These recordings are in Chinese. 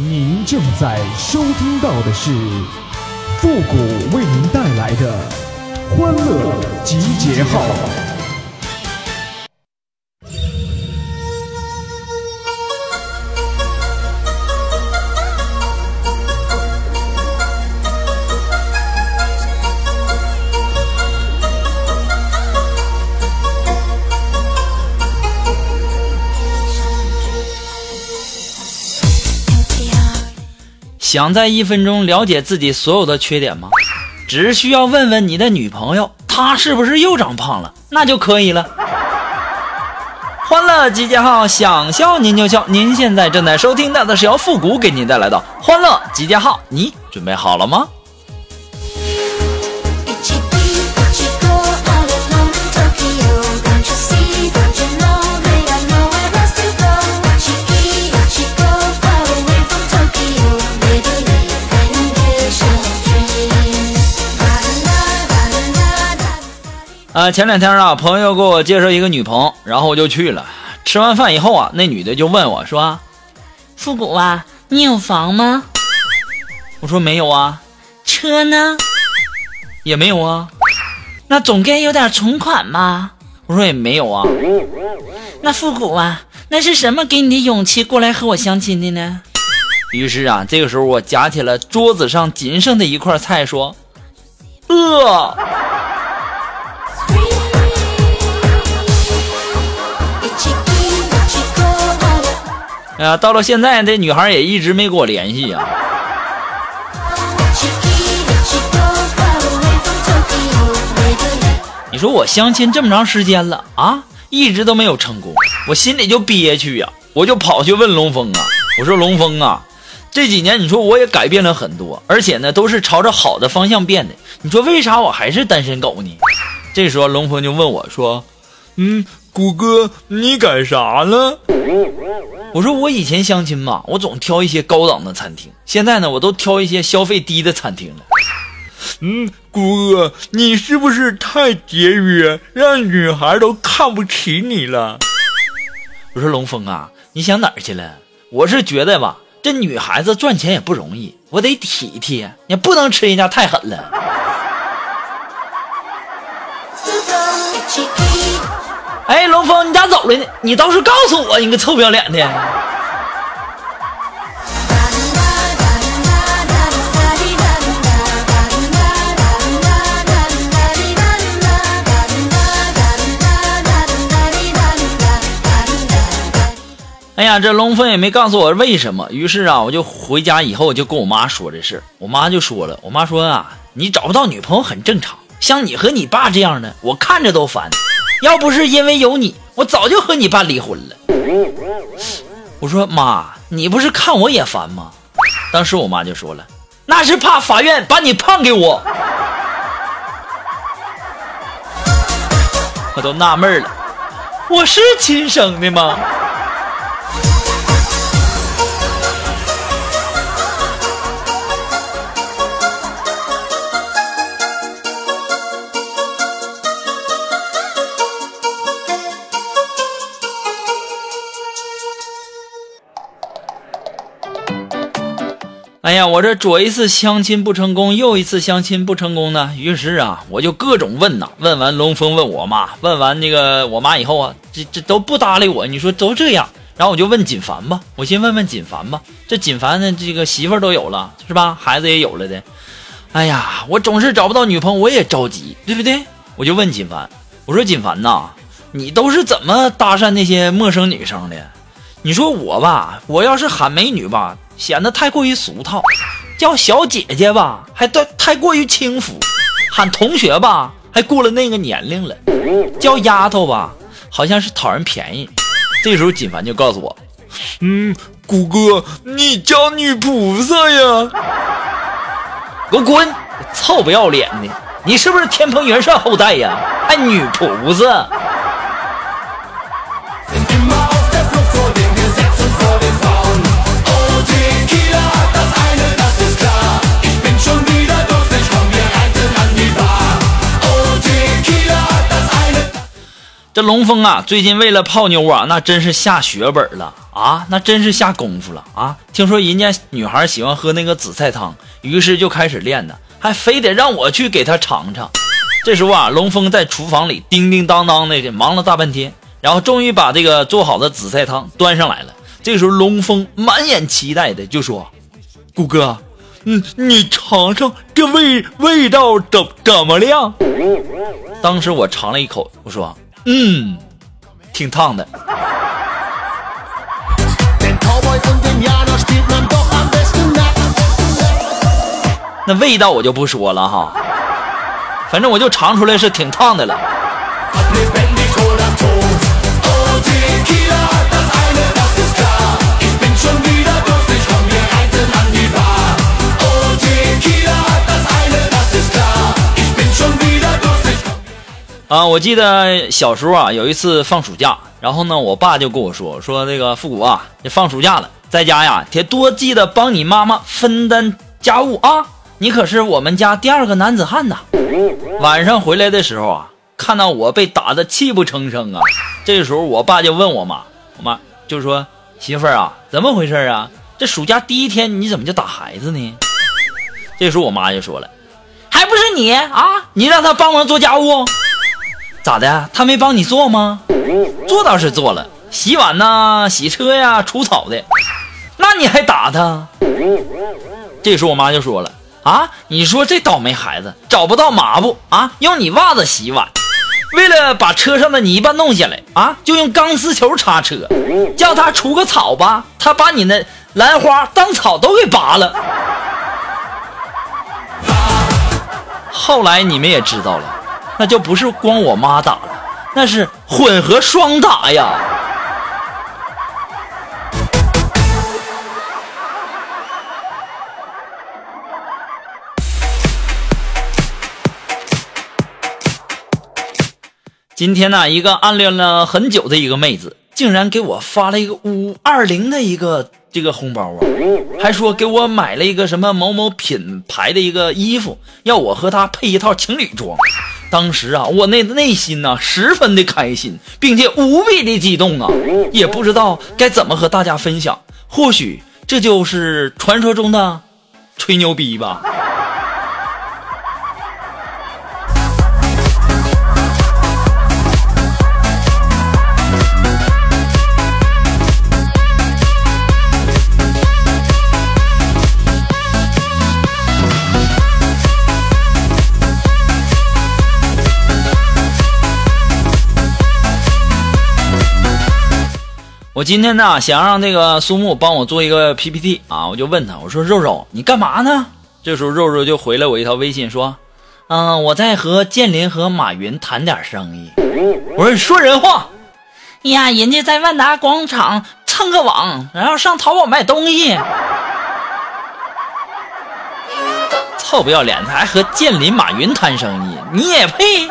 您正在收听到的是复古为您带来的欢乐集结号。想在一分钟了解自己所有的缺点吗？只需要问问你的女朋友，她是不是又长胖了，那就可以了。欢乐集结号，想笑您就笑。您现在正在收听到的是由复古给您带来的欢乐集结号，你准备好了吗？啊，前两天啊，朋友给我介绍一个女朋友，然后我就去了。吃完饭以后啊，那女的就问我说：“复古啊，你有房吗？”我说：“没有啊。”车呢？也没有啊。那总该有点存款吧？我说：“也没有啊。”那复古啊，那是什么给你的勇气过来和我相亲的呢？于是啊，这个时候我夹起了桌子上仅剩的一块菜，说：“饿。”哎呀，到了现在，这女孩也一直没跟我联系呀。你说我相亲这么长时间了啊，一直都没有成功，我心里就憋屈呀，我就跑去问龙峰啊，我说龙峰啊，这几年你说我也改变了很多，而且呢都是朝着好的方向变的，你说为啥我还是单身狗呢？这时候龙峰就问我说，嗯。谷哥，你改啥了？我说我以前相亲嘛，我总挑一些高档的餐厅，现在呢，我都挑一些消费低的餐厅了。嗯，姑哥，你是不是太节约，让女孩都看不起你了？我说龙峰啊，你想哪儿去了？我是觉得吧，这女孩子赚钱也不容易，我得体贴，也不能吃人家太狠了。哎，龙峰，你咋走了呢？你倒是告诉我，你个臭不要脸的！哎呀，这龙峰也没告诉我为什么。于是啊，我就回家以后，就跟我妈说这事。我妈就说了，我妈说啊，你找不到女朋友很正常，像你和你爸这样的，我看着都烦。要不是因为有你，我早就和你爸离婚了。我说妈，你不是看我也烦吗？当时我妈就说了，那是怕法院把你判给我。我都纳闷了，我是亲生的吗？哎呀，我这左一次相亲不成功，右一次相亲不成功呢。于是啊，我就各种问呐，问完龙峰，问我妈，问完那个我妈以后啊，这这都不搭理我。你说都这样，然后我就问锦凡吧，我先问问锦凡吧。这锦凡呢，这个媳妇都有了，是吧？孩子也有了的。哎呀，我总是找不到女朋友，我也着急，对不对？我就问锦凡，我说锦凡呐，你都是怎么搭讪那些陌生女生的？你说我吧，我要是喊美女吧。显得太过于俗套，叫小姐姐吧，还太太过于轻浮；喊同学吧，还过了那个年龄了；叫丫头吧，好像是讨人便宜。这时候锦凡就告诉我：“嗯，谷哥，你叫女菩萨呀！”给我滚！臭不要脸的，你是不是天蓬元帅后代呀？还女菩萨？这龙峰啊，最近为了泡妞啊，那真是下血本了啊，那真是下功夫了啊！听说人家女孩喜欢喝那个紫菜汤，于是就开始练呢，还非得让我去给她尝尝。这时候啊，龙峰在厨房里叮叮当当的忙了大半天，然后终于把这个做好的紫菜汤端上来了。这时候龙峰满眼期待的就说：“谷哥，嗯，你尝尝这味味道怎怎么样？”当时我尝了一口，我说。嗯，挺烫的。那味道我就不说了哈，反正我就尝出来是挺烫的了。啊，我记得小时候啊，有一次放暑假，然后呢，我爸就跟我说，说那个复古啊，这放暑假了，在家呀，得多记得帮你妈妈分担家务啊，你可是我们家第二个男子汉呐。晚上回来的时候啊，看到我被打的泣不成声啊，这时候我爸就问我妈，我妈就说媳妇儿啊，怎么回事啊？这暑假第一天你怎么就打孩子呢？这时候我妈就说了，还不是你啊，你让他帮忙做家务。咋的？他没帮你做吗？做倒是做了，洗碗呐、洗车呀、除草的。那你还打他？这时候我妈就说了：“啊，你说这倒霉孩子找不到抹布啊，用你袜子洗碗。为了把车上的泥巴弄下来啊，就用钢丝球擦车。叫他除个草吧，他把你那兰花当草都给拔了。后来你们也知道了。”那就不是光我妈打了，那是混合双打呀！今天呢，一个暗恋了很久的一个妹子，竟然给我发了一个五二零的一个这个红包啊，还说给我买了一个什么某某品牌的一个衣服，要我和她配一套情侣装。当时啊，我内内心呐十分的开心，并且无比的激动啊，也不知道该怎么和大家分享。或许这就是传说中的吹牛逼吧。今天呢，想让那个苏木帮我做一个 PPT 啊，我就问他，我说肉肉，你干嘛呢？这时候肉肉就回了我一条微信说，嗯，我在和建林和马云谈点生意。我说你说人话呀，人家在万达广场蹭个网，然后上淘宝买东西，臭不要脸的，还和建林、马云谈生意，你也配？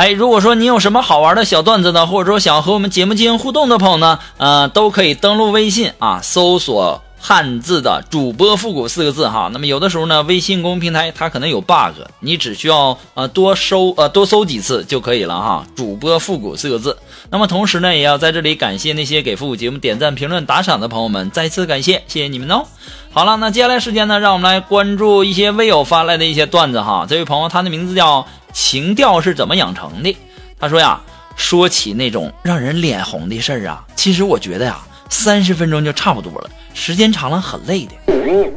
哎，如果说你有什么好玩的小段子呢，或者说想和我们节目进行互动的朋友呢，呃，都可以登录微信啊，搜索汉字的主播复古四个字哈。那么有的时候呢，微信公众平台它可能有 bug，你只需要呃多搜呃多搜几次就可以了哈。主播复古四个字。那么同时呢，也要在这里感谢那些给复古节目点赞、评论、打赏的朋友们，再次感谢，谢谢你们哦。好了，那接下来时间呢，让我们来关注一些微友发来的一些段子哈。这位朋友，他的名字叫。情调是怎么养成的？他说呀，说起那种让人脸红的事儿啊，其实我觉得呀，三十分钟就差不多了，时间长了很累的。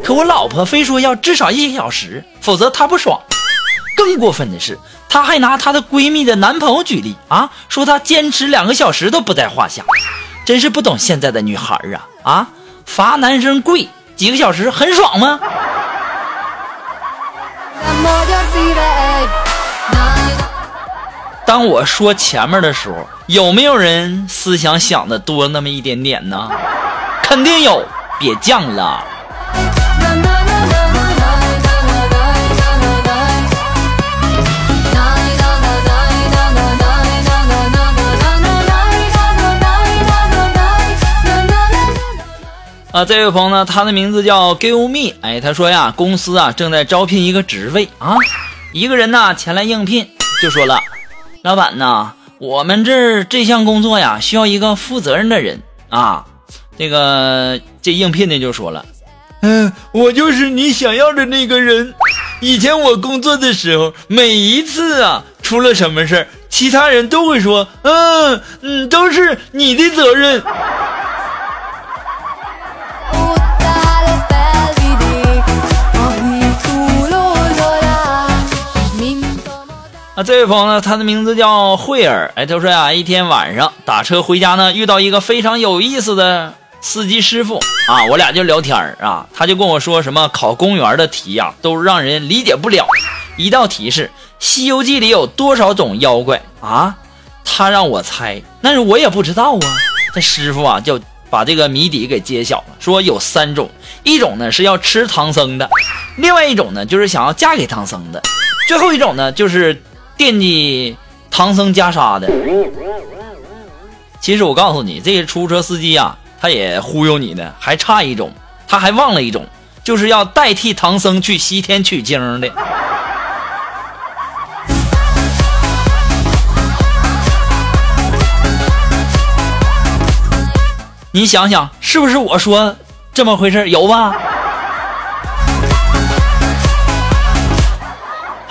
可我老婆非说要至少一个小时，否则她不爽。更过分的是，她还拿她的闺蜜的男朋友举例啊，说她坚持两个小时都不在话下。真是不懂现在的女孩儿啊啊，罚男生跪几个小时很爽吗？当我说前面的时候，有没有人思想想的多那么一点点呢？肯定有，别犟了。啊，这位朋友呢，他的名字叫 Give Me，哎，他说呀，公司啊正在招聘一个职位啊，一个人呢前来应聘，就说了，老板呐，我们这这项工作呀需要一个负责任的人啊，这个这应聘的就说了，嗯，我就是你想要的那个人。以前我工作的时候，每一次啊出了什么事儿，其他人都会说，嗯嗯，都是你的责任。啊，这位朋友呢，他的名字叫慧儿。哎，他说呀，一天晚上打车回家呢，遇到一个非常有意思的司机师傅啊，我俩就聊天儿啊，他就跟我说什么考公务员的题呀，都让人理解不了。一道题是《西游记》里有多少种妖怪啊？他让我猜，但是我也不知道啊。这师傅啊，就把这个谜底给揭晓了，说有三种，一种呢是要吃唐僧的，另外一种呢就是想要嫁给唐僧的，最后一种呢就是。惦记唐僧袈裟的，其实我告诉你，这些出租车司机啊，他也忽悠你呢，还差一种，他还忘了一种，就是要代替唐僧去西天取经的。你想想，是不是我说这么回事？有吧？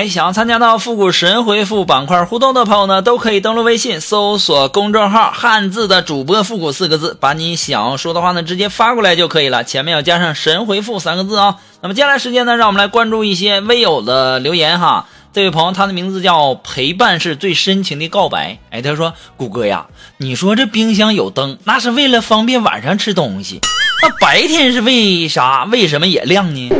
哎，想要参加到复古神回复板块互动的朋友呢，都可以登录微信搜索公众号“汉字的主播复古”四个字，把你想要说的话呢直接发过来就可以了，前面要加上“神回复”三个字啊。那么接下来时间呢，让我们来关注一些微友的留言哈。这位朋友他的名字叫陪伴是最深情的告白。哎，他说：“谷歌呀，你说这冰箱有灯，那是为了方便晚上吃东西，那白天是为啥？为什么也亮呢？”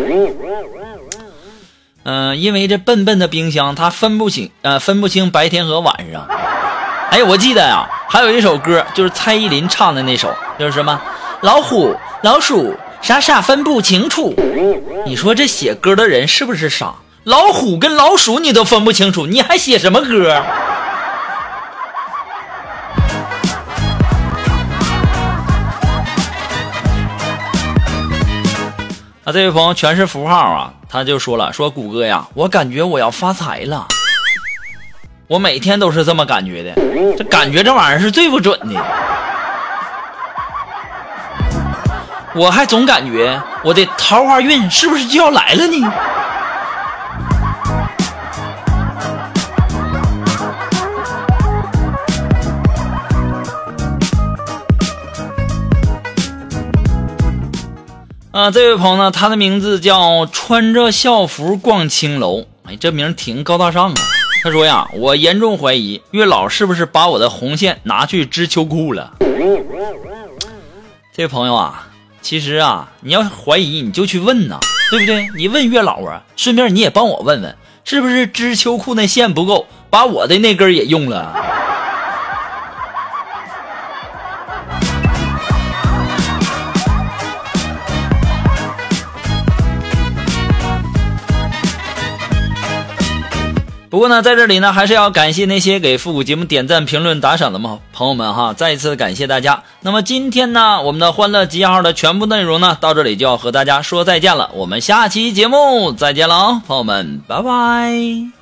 嗯，因为这笨笨的冰箱，它分不清，呃，分不清白天和晚上。哎，我记得呀，还有一首歌，就是蔡依林唱的那首，就是什么老虎、老鼠，傻傻分不清楚。你说这写歌的人是不是傻？老虎跟老鼠你都分不清楚，你还写什么歌？啊，这位朋友全是符号啊。他就说了：“说谷歌呀，我感觉我要发财了。我每天都是这么感觉的，这感觉这玩意儿是最不准的。我还总感觉我的桃花运是不是就要来了呢？”啊，这位朋友呢，他的名字叫穿着校服逛青楼，哎，这名挺高大上啊。他说呀，我严重怀疑月老是不是把我的红线拿去织秋裤了。这位朋友啊，其实啊，你要怀疑你就去问呐，对不对？你问月老啊，顺便你也帮我问问，是不是织秋裤那线不够，把我的那根也用了。不过呢，在这里呢，还是要感谢那些给复古节目点赞、评论、打赏的朋朋友们哈，再一次感谢大家。那么今天呢，我们的欢乐集结号的全部内容呢，到这里就要和大家说再见了。我们下期节目再见了啊，朋友们，拜拜。